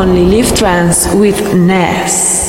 Only Live Trance with Ness.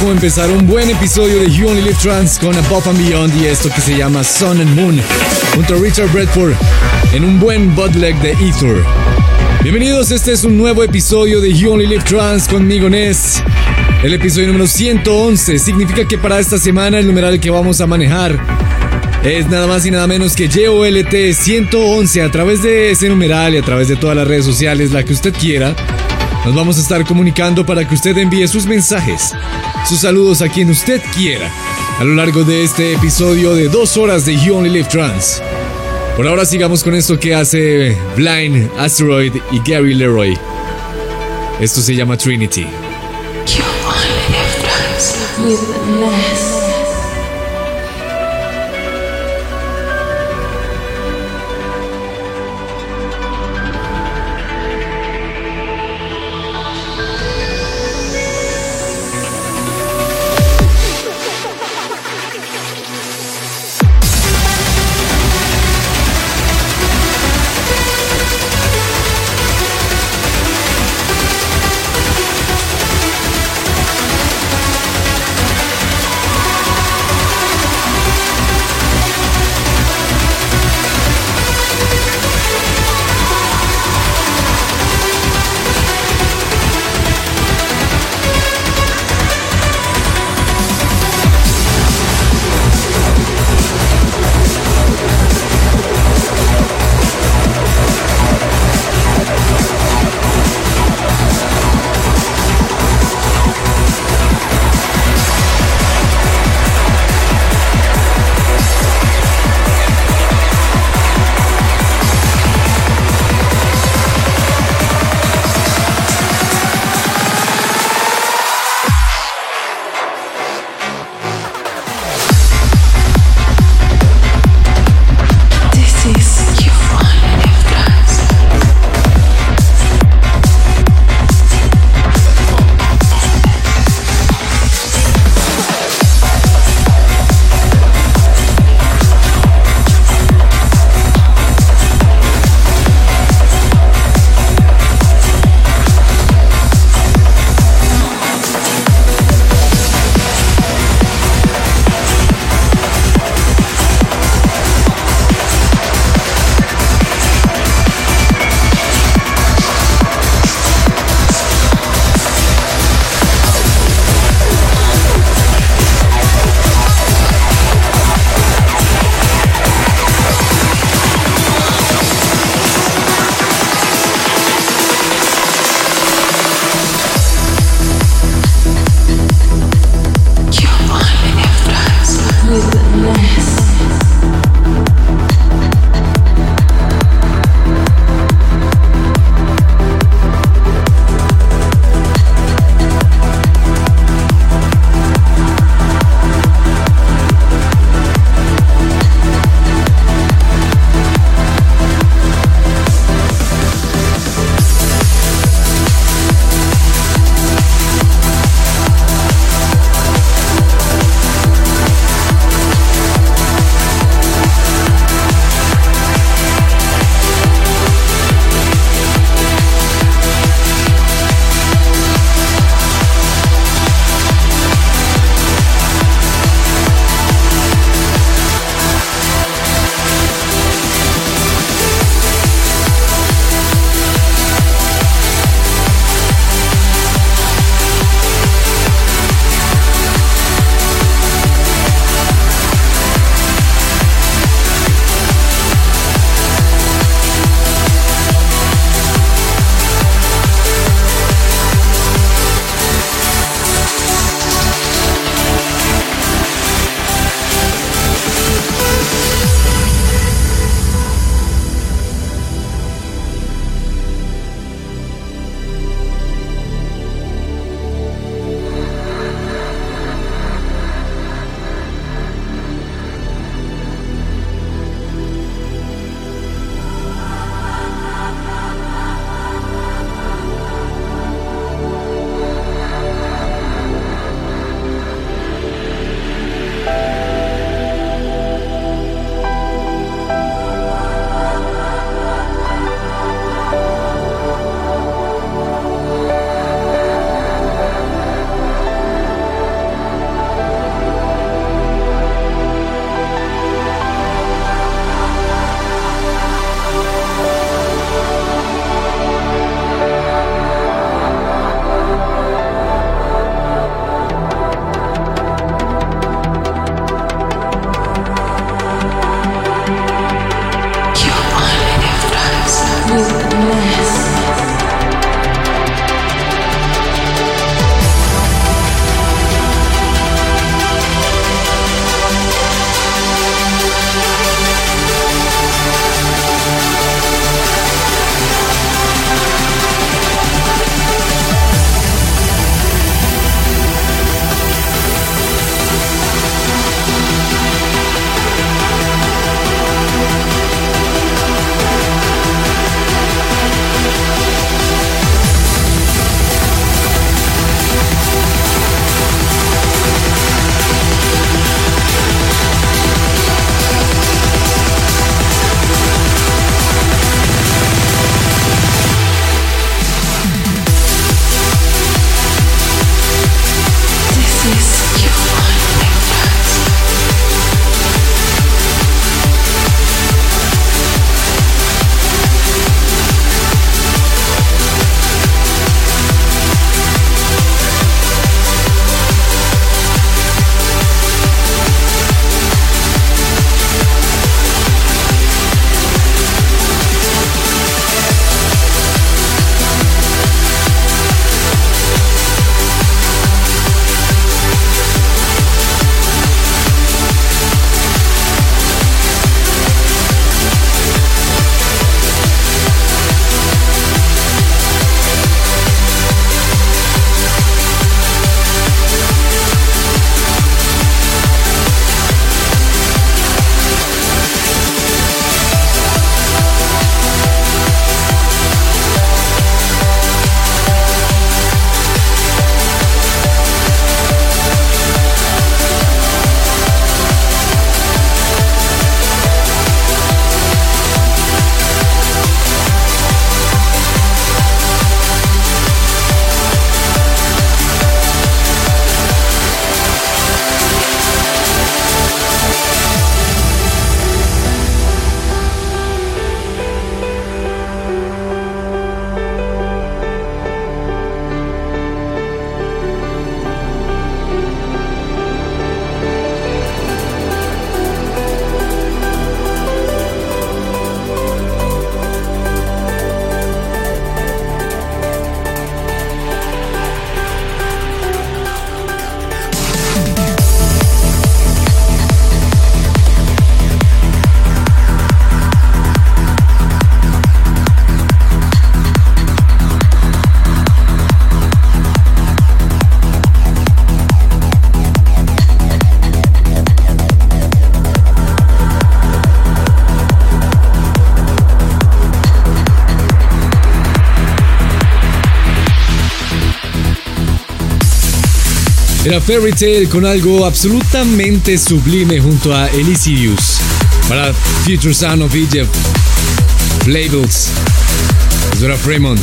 Como empezar un buen episodio de You Only Live Trans con Above and Beyond y esto que se llama Sun and Moon junto a Richard Bradford en un buen bootleg de Ether. Bienvenidos, este es un nuevo episodio de You Only Live Trans conmigo Ness. El episodio número 111 significa que para esta semana el numeral que vamos a manejar es nada más y nada menos que YOLT 111 a través de ese numeral y a través de todas las redes sociales, la que usted quiera. Nos vamos a estar comunicando para que usted envíe sus mensajes, sus saludos a quien usted quiera a lo largo de este episodio de dos horas de You Only Live Trans. Por ahora sigamos con esto que hace Blind, Asteroid y Gary Leroy. Esto se llama Trinity. You only live trans Era Fairy Tale con algo absolutamente sublime junto a Elysius para Future Sound of Egypt, Labels, eso era Fremont.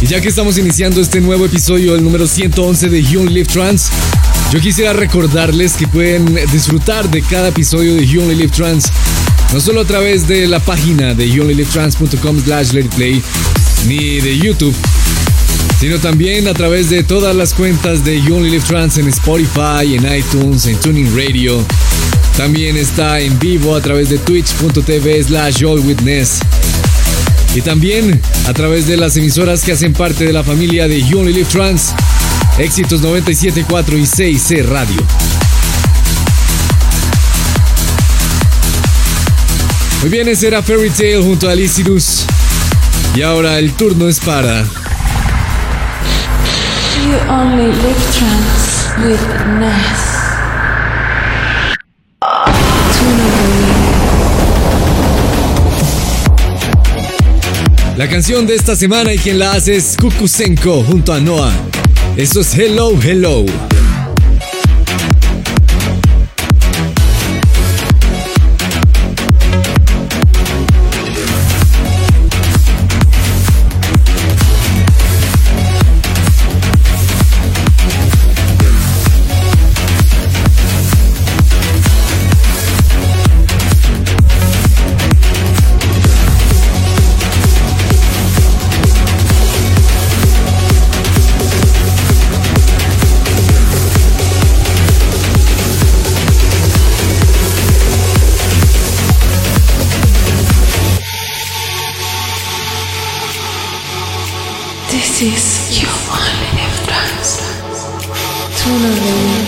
Y ya que estamos iniciando este nuevo episodio, el número 111 de You Only Live Trans, yo quisiera recordarles que pueden disfrutar de cada episodio de You Live Trans, no solo a través de la página de youonlylivetrans.com slash play, ni de YouTube, sino también a través de todas las cuentas de You Only Live Trans en Spotify, en iTunes, en Tuning Radio. También está en vivo a través de twitch.tv slash witness. Y también a través de las emisoras que hacen parte de la familia de You Only Live Trans, Éxitos 97.4 y 6C Radio. Muy bien, ese era Fairy Tale junto a Alicidus. Y ahora el turno es para. La canción de esta semana y quien la hace es Kukusenko junto a Noah. Eso es Hello Hello. This is You Only Live Trans. Tunneling. Thank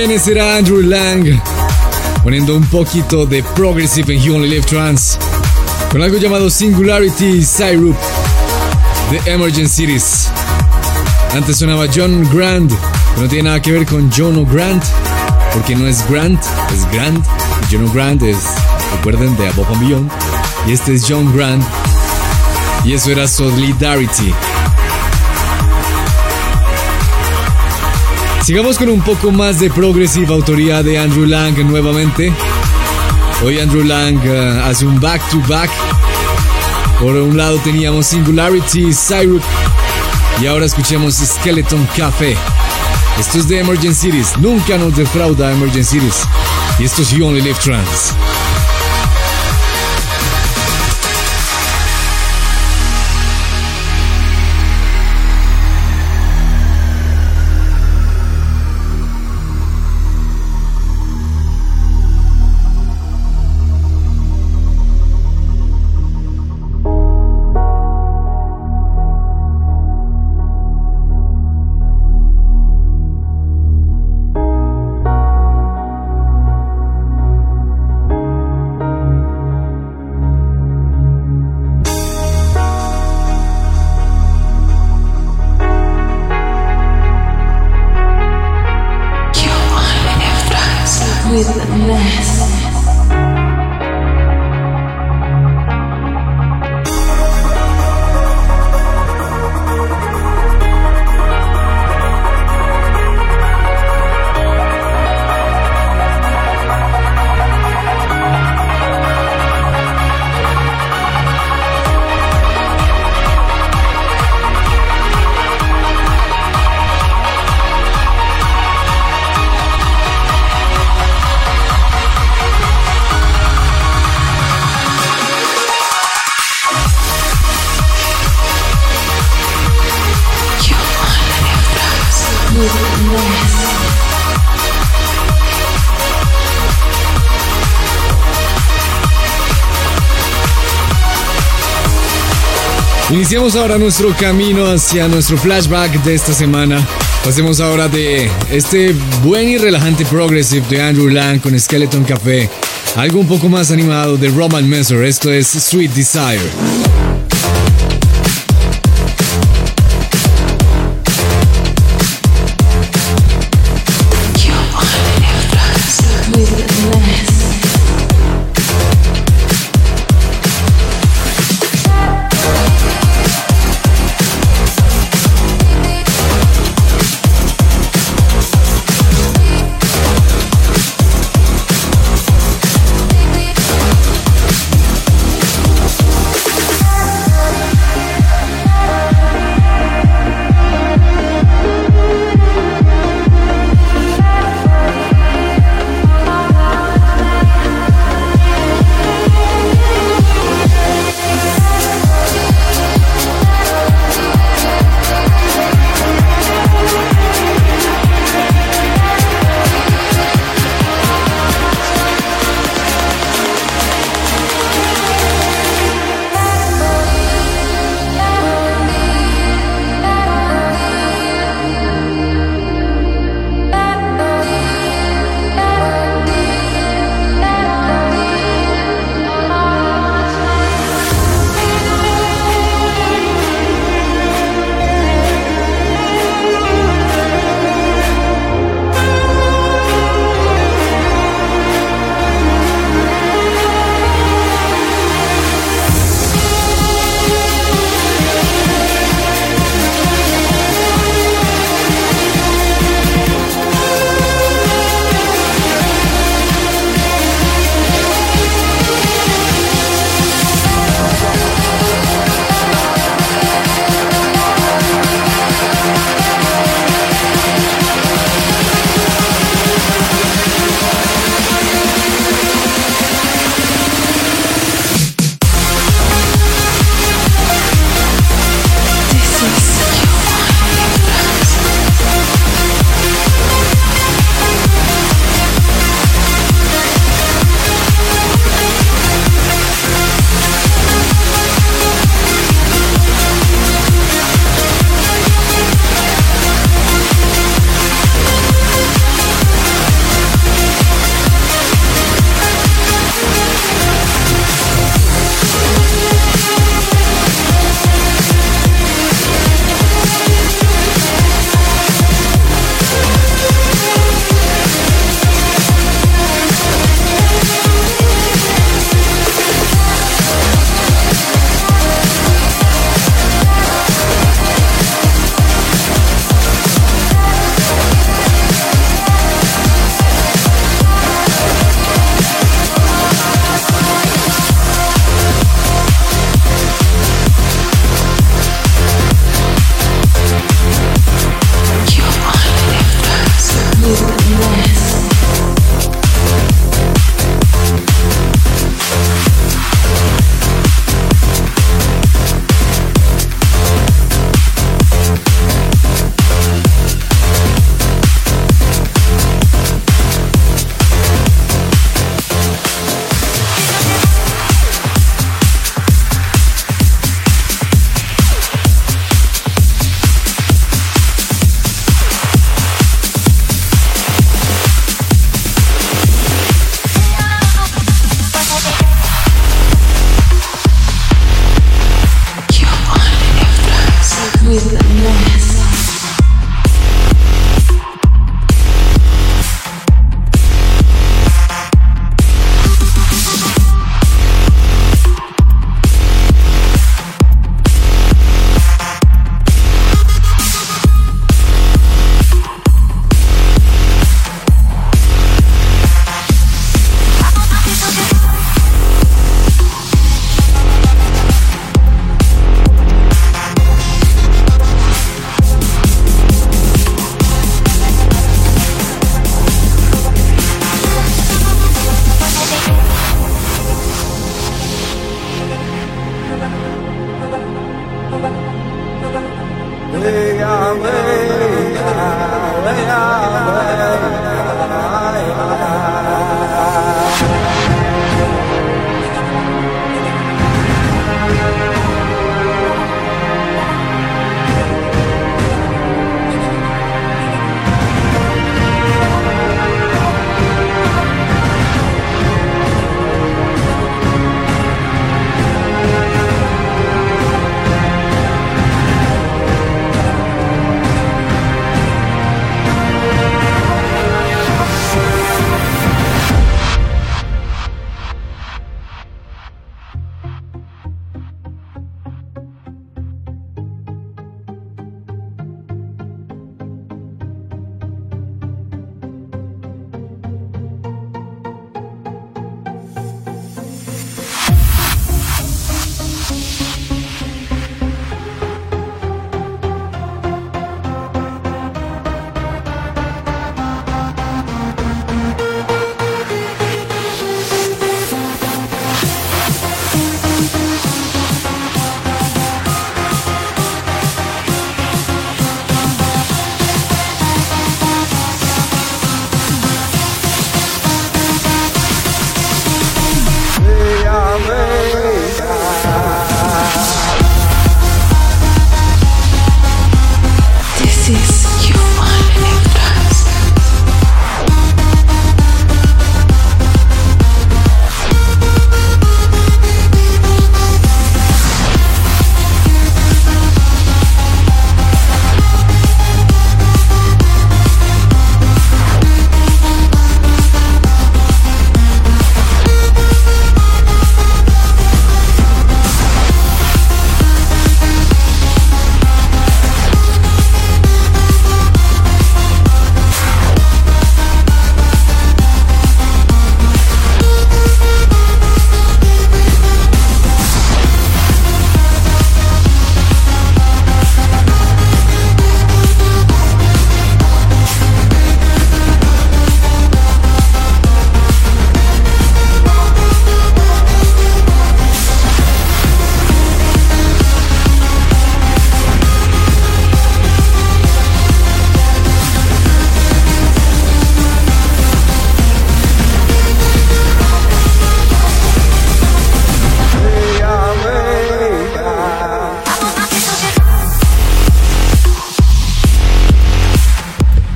Bien, ese era Andrew Lang poniendo un poquito de progressive en You Only Live Trans con algo llamado Singularity Syrup de Emergency Cities. Antes sonaba John Grant, que no tiene nada que ver con John O'Grant, porque no es Grant, es Grant. John O'Grant es, recuerden, de Above and Beyond. Y este es John Grant. Y eso era Solidarity. Sigamos con un poco más de progressive autoría de Andrew Lang nuevamente. Hoy Andrew Lang uh, hace un back to back. Por un lado teníamos Singularity, Syrup y ahora escuchemos Skeleton Café. Esto es de Emergency Cities. Nunca nos defrauda Emergency Cities. Y esto es You Only Live Trans. Iniciamos ahora nuestro camino hacia nuestro flashback de esta semana. Pasemos ahora de este buen y relajante progressive de Andrew Lang con Skeleton Café, algo un poco más animado de Roman Messer. Esto es Sweet Desire.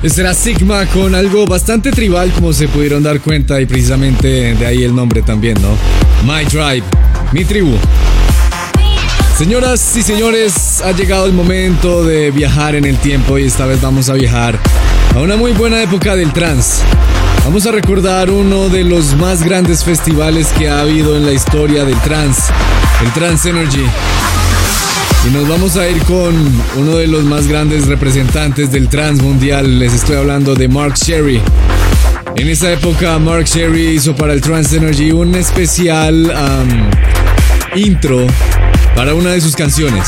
Este era Sigma con algo bastante tribal, como se pudieron dar cuenta, y precisamente de ahí el nombre también, ¿no? My Tribe, mi tribu. Señoras y señores, ha llegado el momento de viajar en el tiempo y esta vez vamos a viajar a una muy buena época del trance. Vamos a recordar uno de los más grandes festivales que ha habido en la historia del trance, el Trance Energy. Y nos vamos a ir con uno de los más grandes representantes del trans mundial. Les estoy hablando de Mark Sherry. En esa época, Mark Sherry hizo para el Trans Energy un especial intro para una de sus canciones.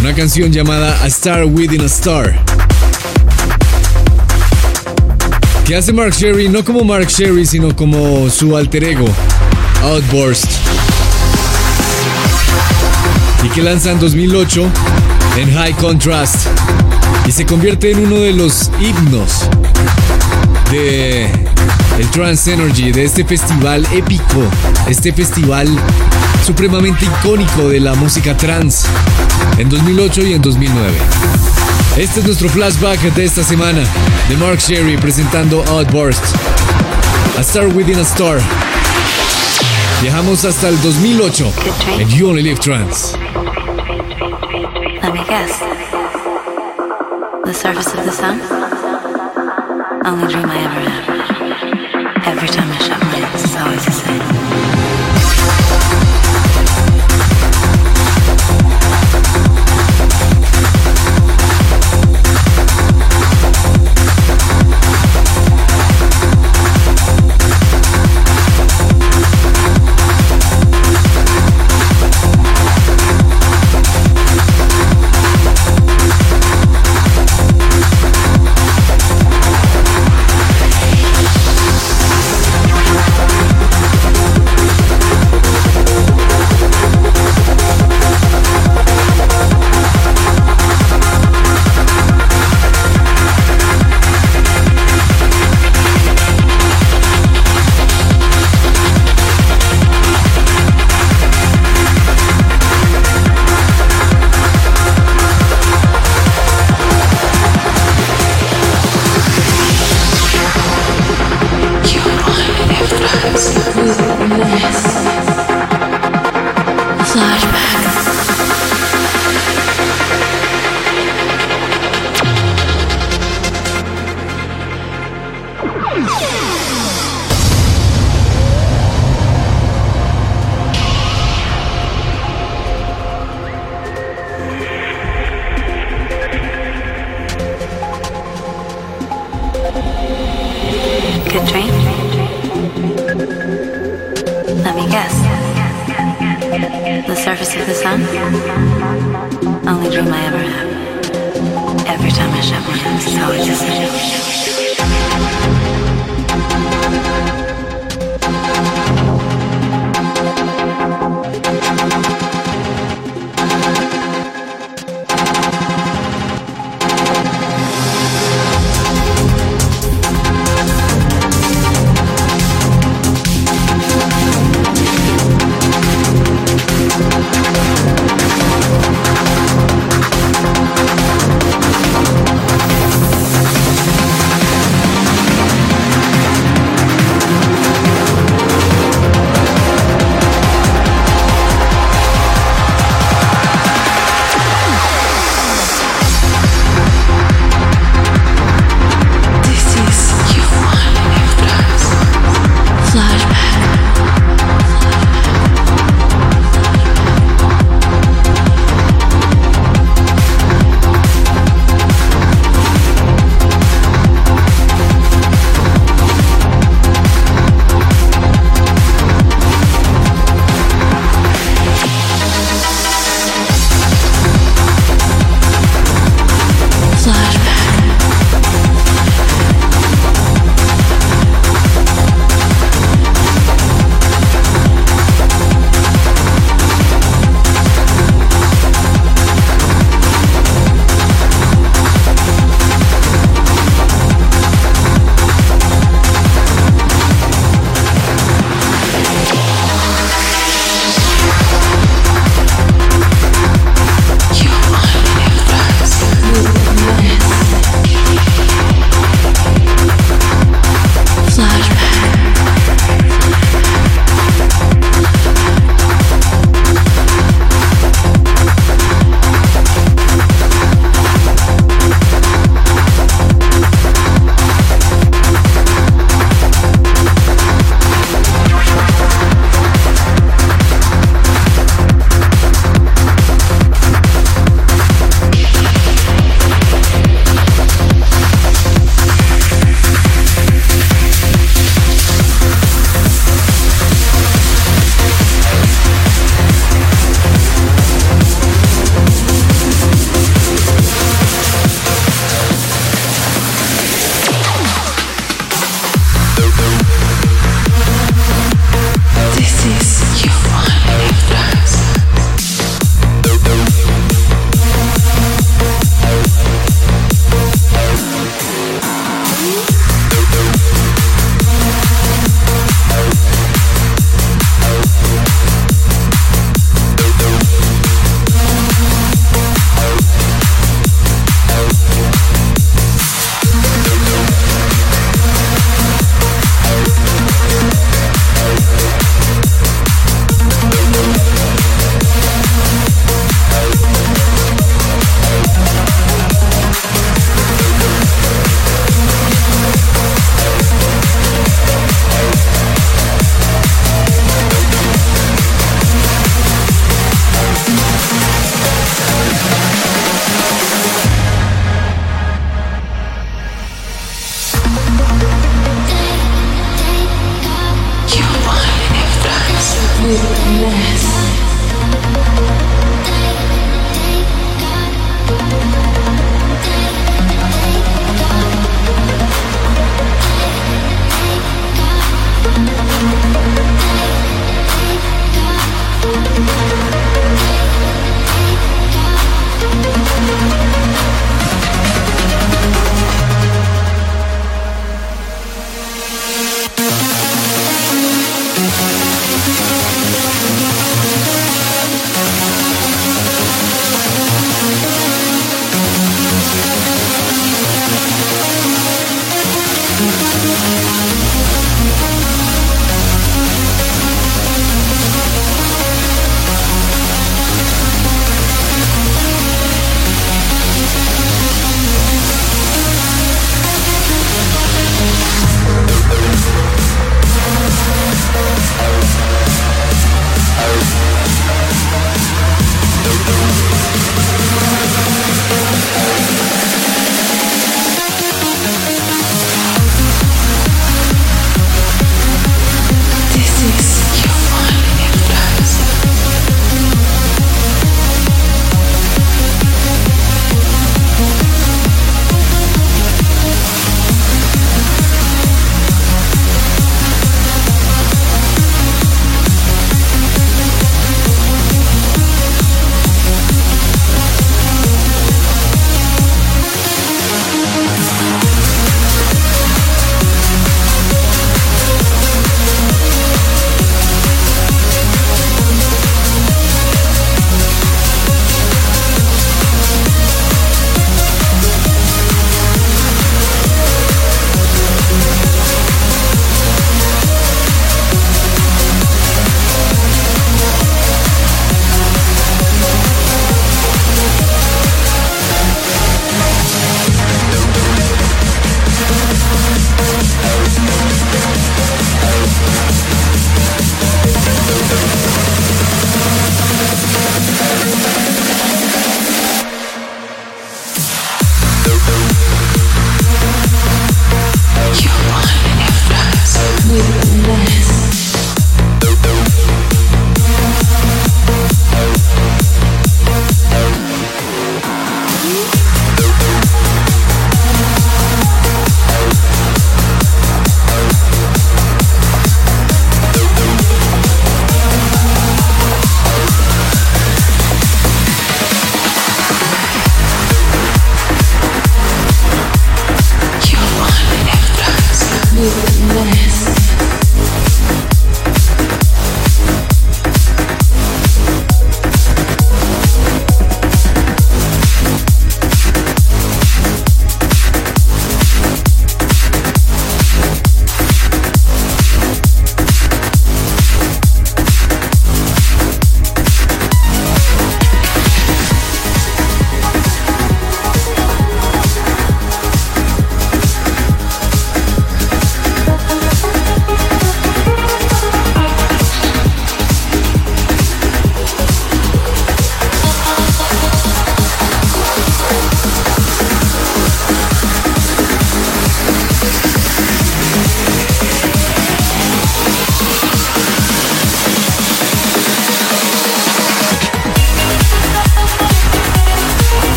Una canción llamada A Star Within a Star. Que hace Mark Sherry no como Mark Sherry, sino como su alter ego, Outburst y que lanza en 2008 en High Contrast y se convierte en uno de los himnos de el Trance Energy, de este festival épico, este festival supremamente icónico de la música trance en 2008 y en 2009. Este es nuestro flashback de esta semana de Mark Sherry presentando Outburst, A Star Within a Star. Viajamos hasta el 2008 en You Only Live Trance. Let me guess. The surface of the sun? Only dream I ever had. Every time I shut my eyes, it's always the same.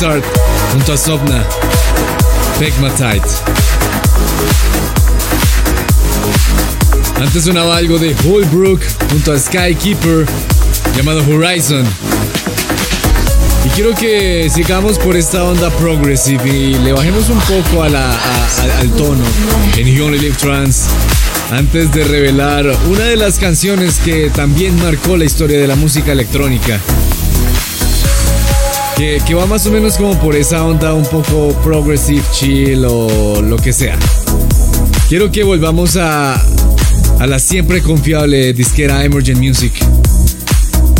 Blizzard junto a Sopna. Pegmatite. Antes sonaba algo de Holbrook junto a Skykeeper llamado Horizon. Y quiero que sigamos por esta onda progressive y le bajemos un poco a a- al tono en You Only Live Trance antes de revelar una de las canciones que también marcó la historia de la música electrónica. Que, va más o menos como por esa onda un poco progressive, chill o lo que sea. Quiero que volvamos a, a la siempre confiable disquera Emergent Music.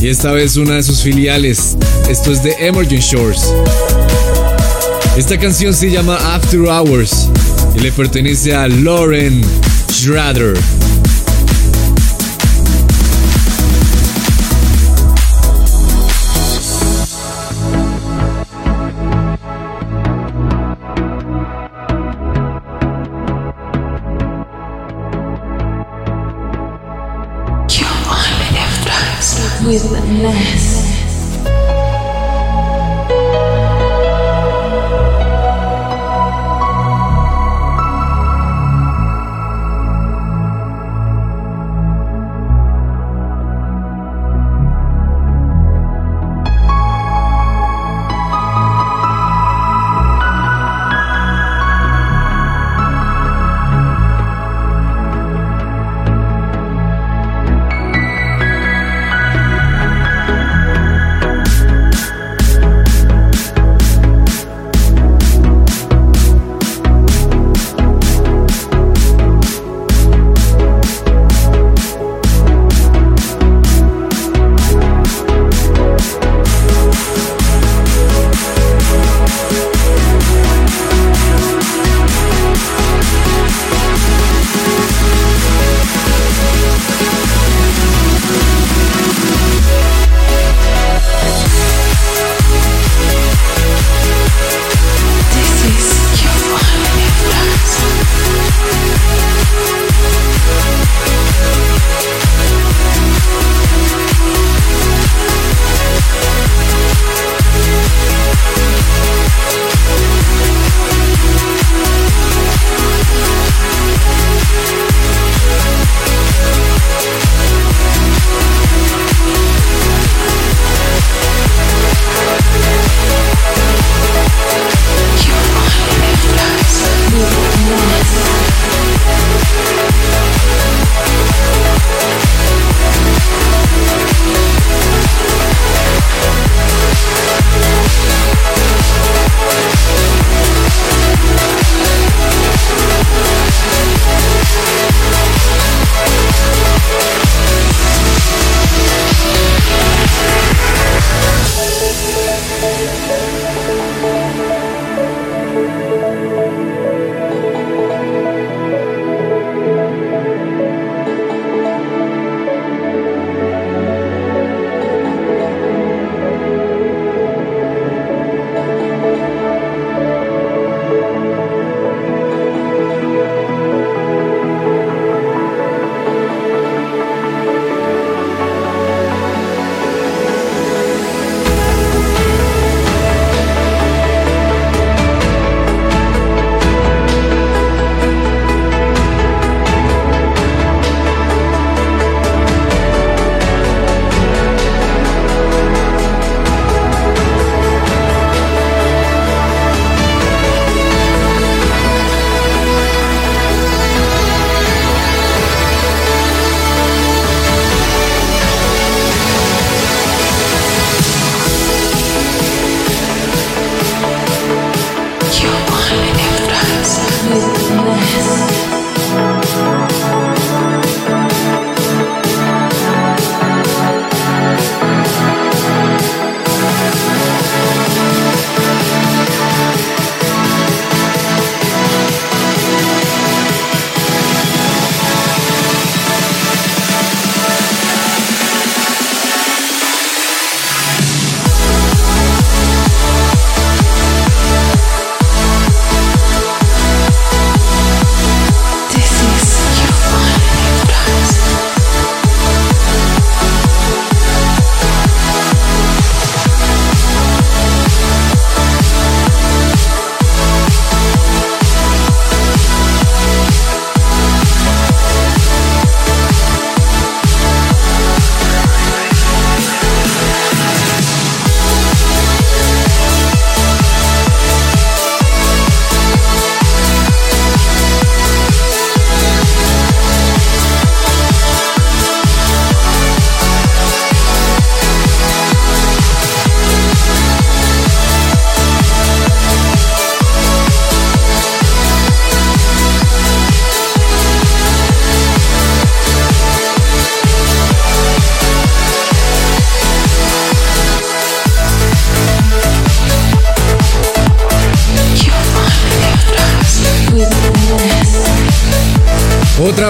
Y esta vez una de sus filiales. Esto es de Emergent Shores. Esta canción se llama After Hours y le pertenece a Lauren Schrader.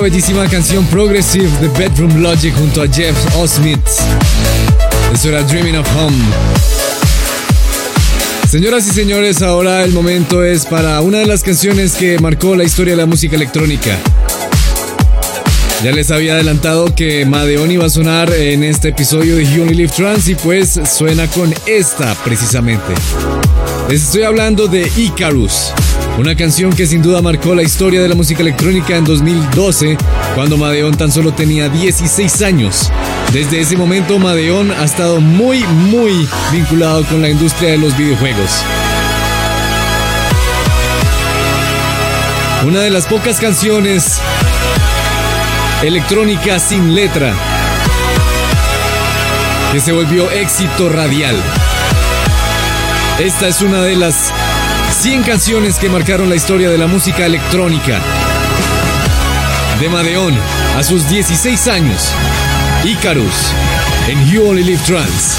Bellísima canción progressive de Bedroom Logic junto a Jeff Osmith. Eso era Dreaming of Home. Señoras y señores, ahora el momento es para una de las canciones que marcó la historia de la música electrónica. Ya les había adelantado que Madeon iba a sonar en este episodio de You Only Live Trance y pues suena con esta precisamente. Les estoy hablando de Icarus, una canción que sin duda marcó la historia de la música electrónica en 2012, cuando Madeon tan solo tenía 16 años. Desde ese momento Madeon ha estado muy muy vinculado con la industria de los videojuegos. Una de las pocas canciones electrónica sin letra, que se volvió éxito radial. Esta es una de las 100 canciones que marcaron la historia de la música electrónica. De Madeon a sus 16 años, Icarus en You Only Live Trans.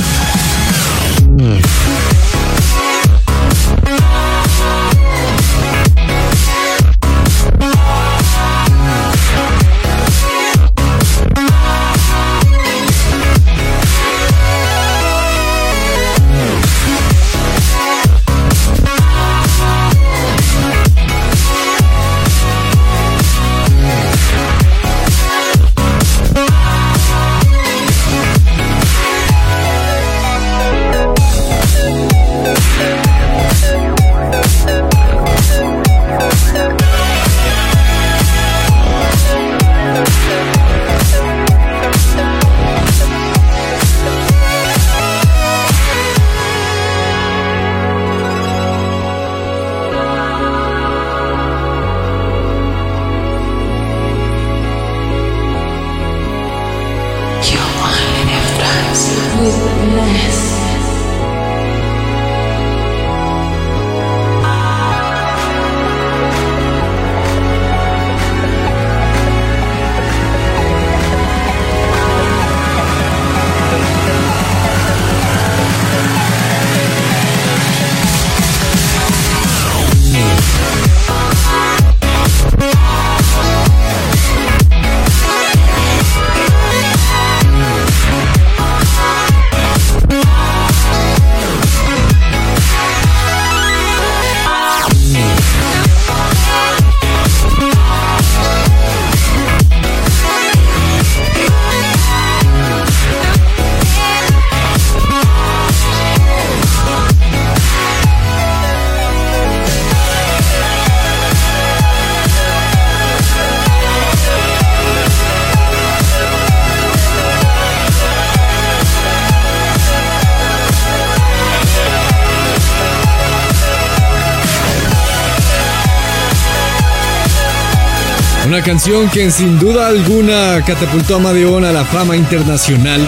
Canción que sin duda alguna catapultó a Madeon a la fama internacional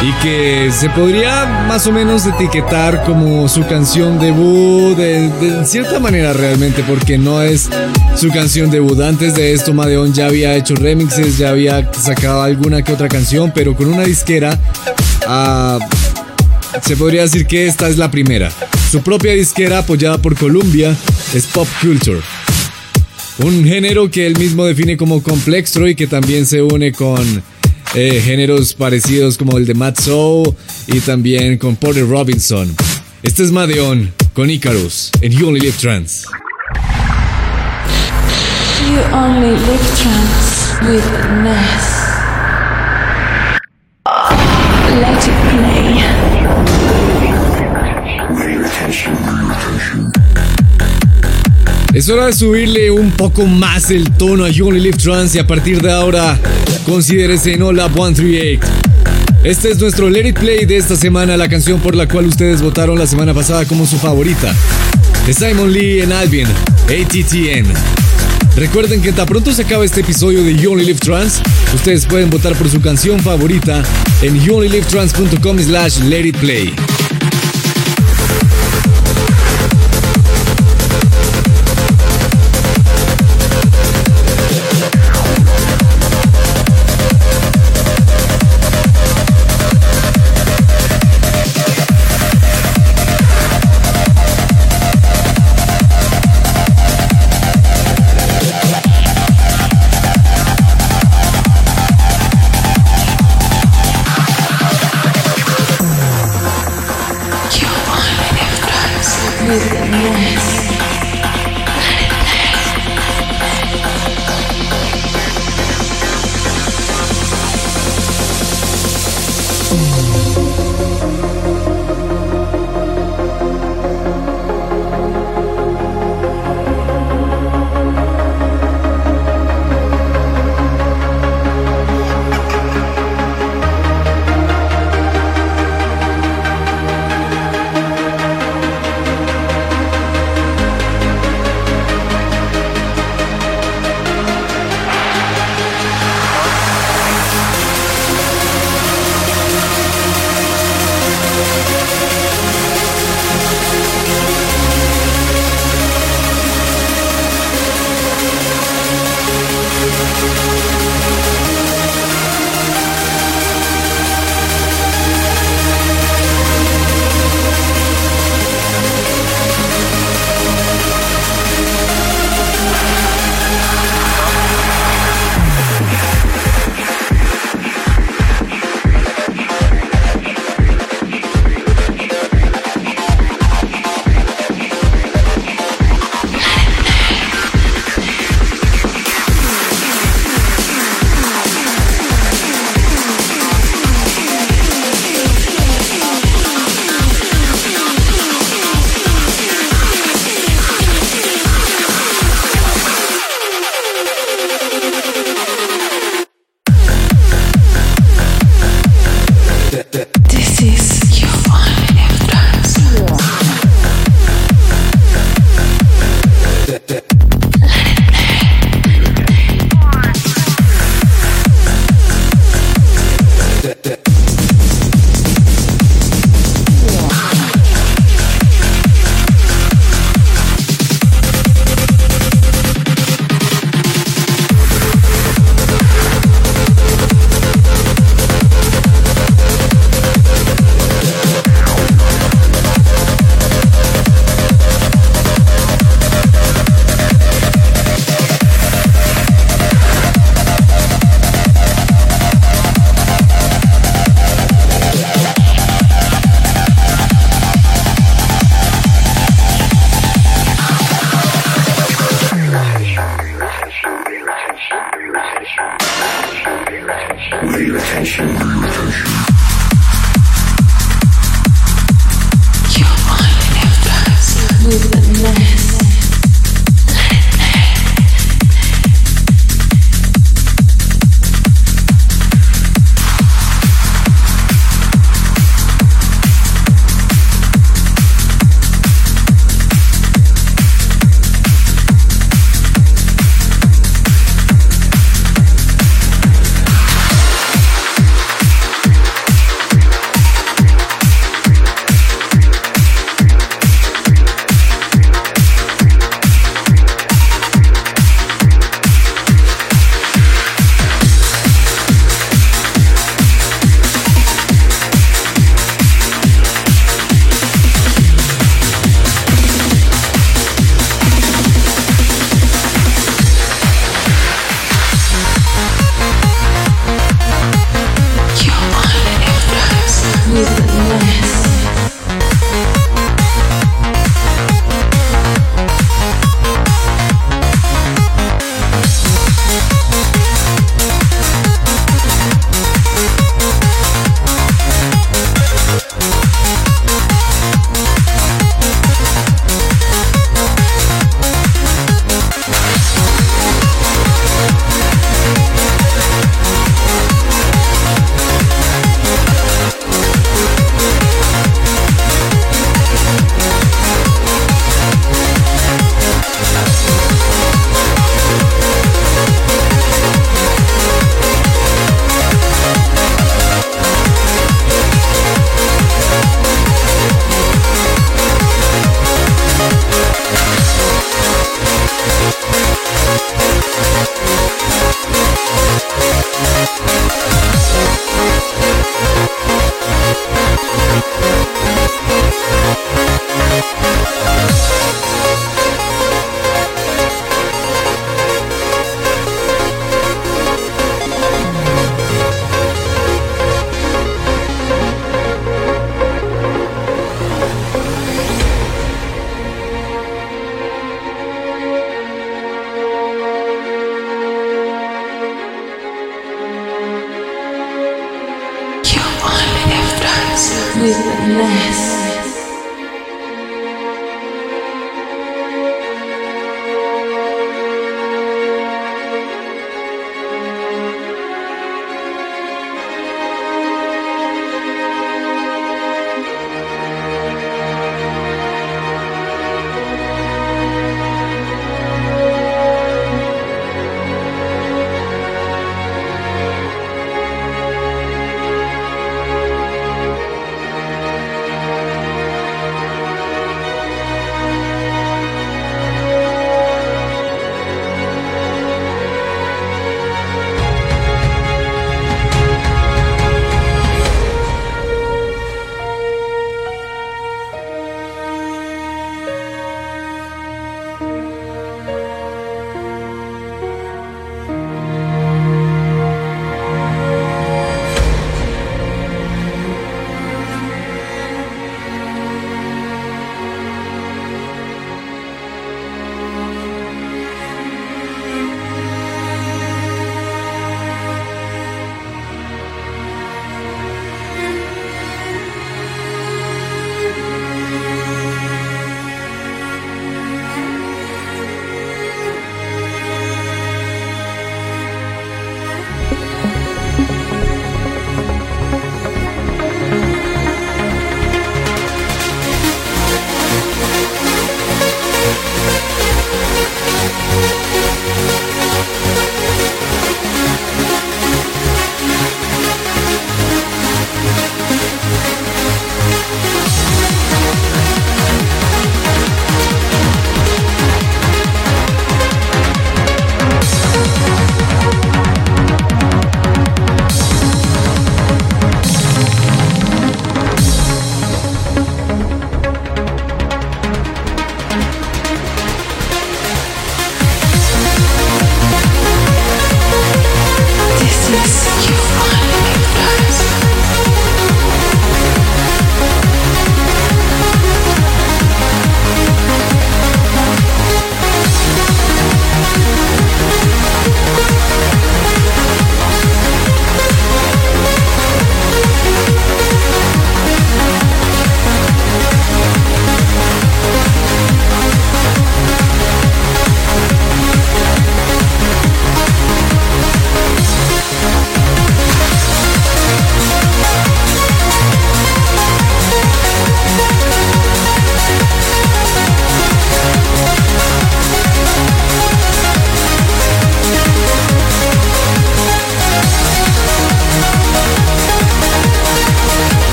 y que se podría más o menos etiquetar como su canción debut de, cierta manera realmente porque no es su canción debut. Antes de esto Madeon ya había hecho remixes, ya había sacado alguna que otra canción, pero con una disquera ah, se podría decir que esta es la primera. Su propia disquera apoyada por Columbia es Pop Culture. Un género que él mismo define como complexo y que también se une con eh, géneros parecidos como el de Matt Soul y también con Porter Robinson. Este es Madeon con Icarus en You Only Live Trans. You Only Live Trans with Ness. Es hora de subirle un poco más el tono a You Only Live Trans y a partir de ahora considérese No Lab 138. Este es nuestro Let It Play de esta semana, la canción por la cual ustedes votaron la semana pasada como su favorita. De Simon Lee en Albion, ATTN. Recuerden que tan pronto se acaba este episodio de You Only Live Trans, ustedes pueden votar por su canción favorita en youonlylivetrans.com slash let it play.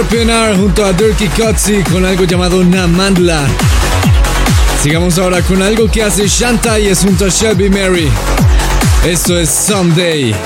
Junto a Dirky Kotzi con algo llamado Namandla. Sigamos ahora con algo que hace Shanta y es junto a Shelby Mary. Esto es Someday.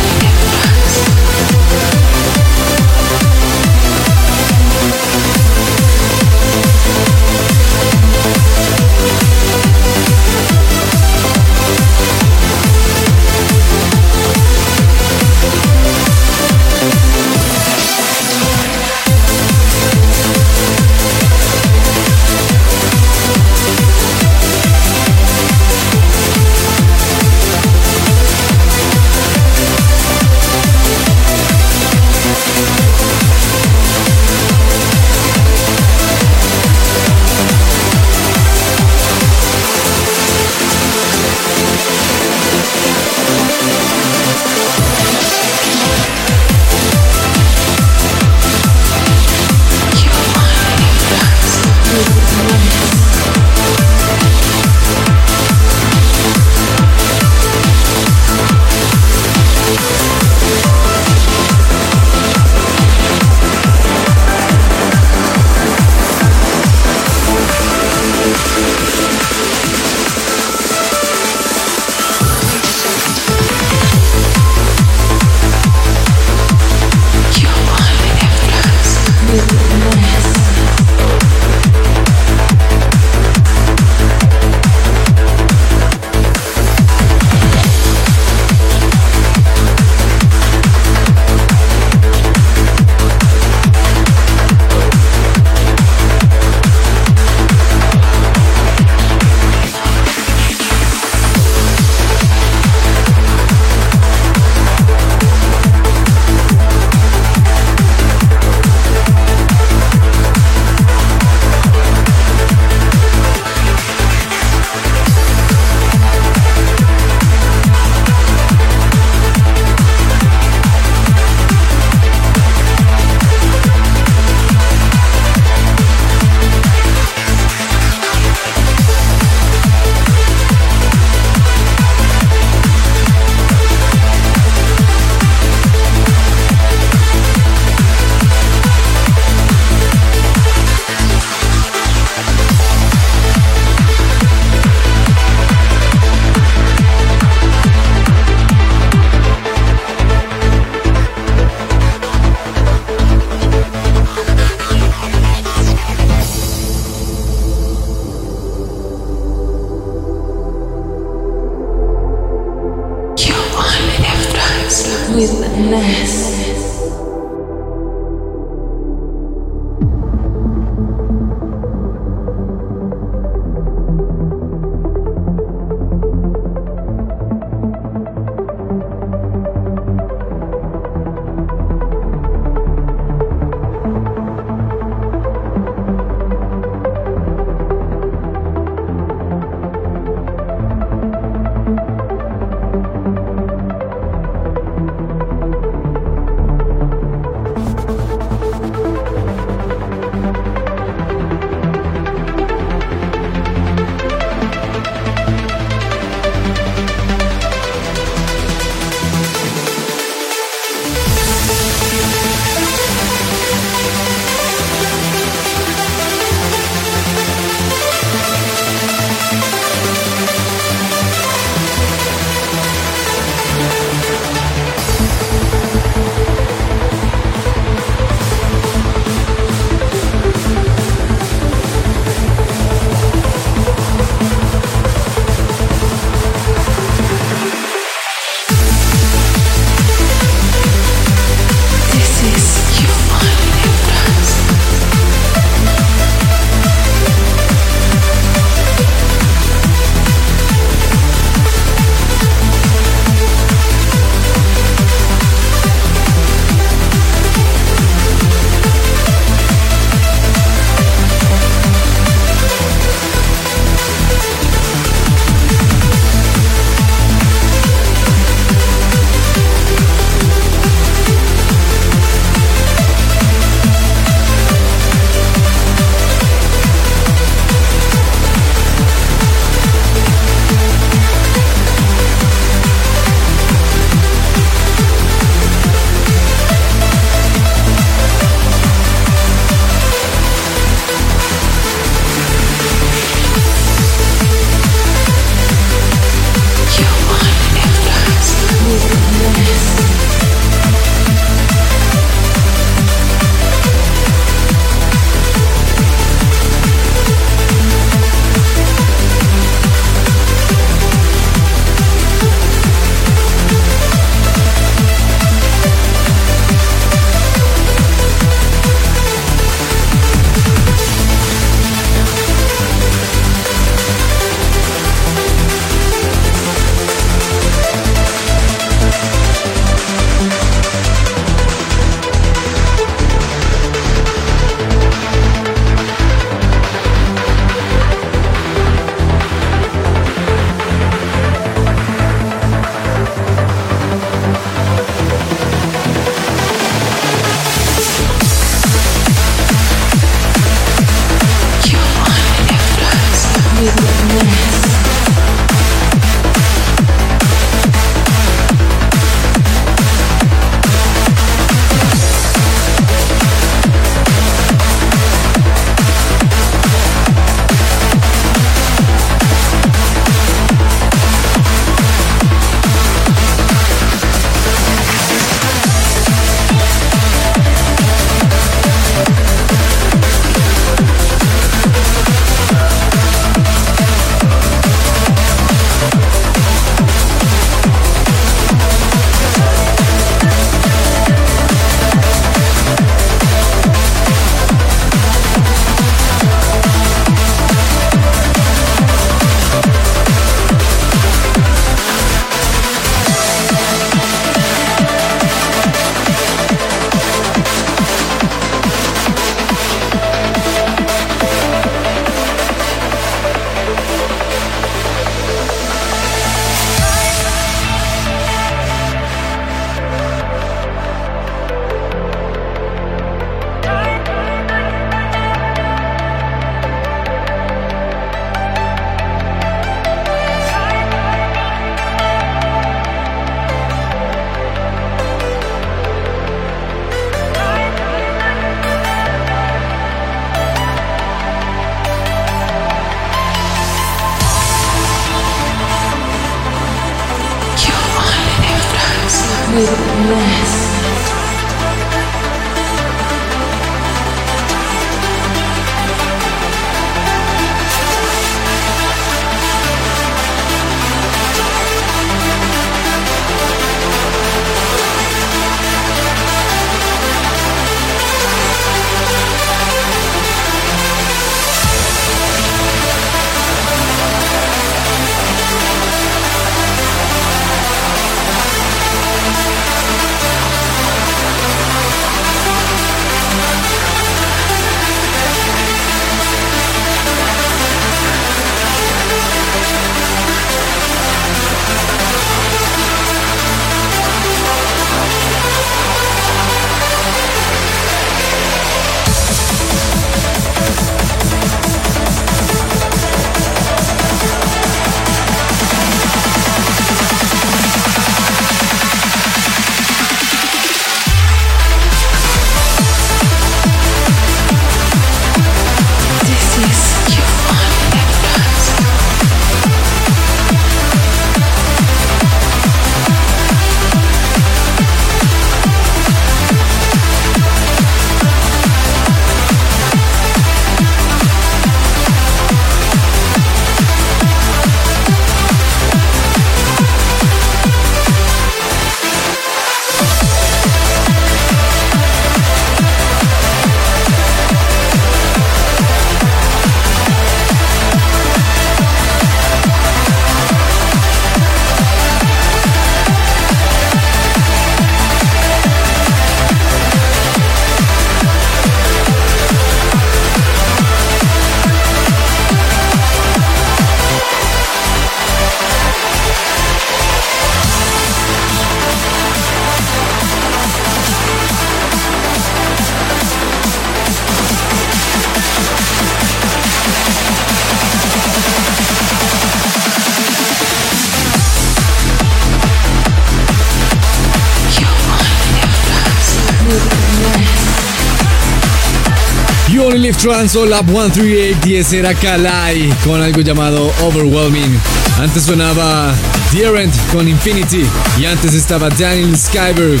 Only Live Trans o Lab 138 era Kalai con algo llamado Overwhelming. Antes sonaba Errant con Infinity y antes estaba Daniel Skyberg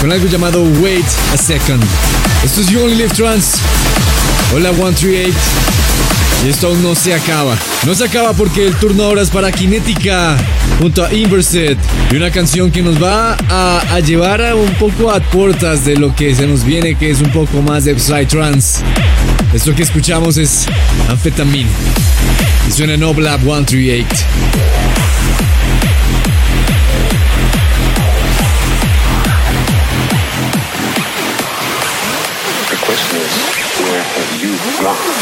con algo llamado Wait a Second. Esto es You Only Live Trans o Lab 138 y esto aún no se acaba. No se acaba porque el turno ahora es para Kinetica junto a Inverset y una canción que nos va a, llevar a un poco a puertas de lo que se nos viene, que es un poco más de Psytrance. Esto que escuchamos es Anfetamin. Y suena en Oblab 138. The question is, Where have you gone?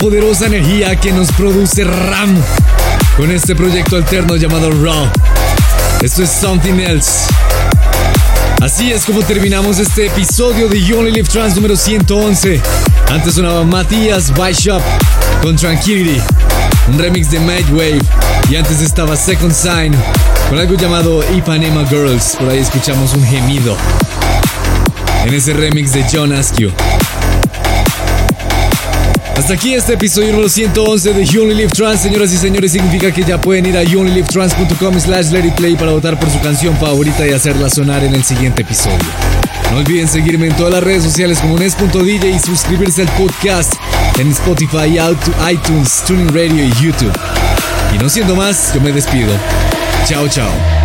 Poderosa energía que nos produce Ram con este proyecto alterno llamado Raw. Esto es Something Else. Así es como terminamos este episodio de You Only Live Trans número 111. Antes sonaba Matías Bishop con Tranquility, un remix de Wave Y antes estaba Second Sign con algo llamado Ipanema Girls. Por ahí escuchamos un gemido en ese remix de John Askew. Hasta aquí este episodio número 111 de You Only Live Trans. Señoras y señores, significa que ya pueden ir a youonlylivetrans.com slash play para votar por su canción favorita y hacerla sonar en el siguiente episodio. No olviden seguirme en todas las redes sociales como Nes.dj y suscribirse al podcast en Spotify, iTunes, Tuning Radio y YouTube. Y no siendo más, yo me despido. Chao, chao.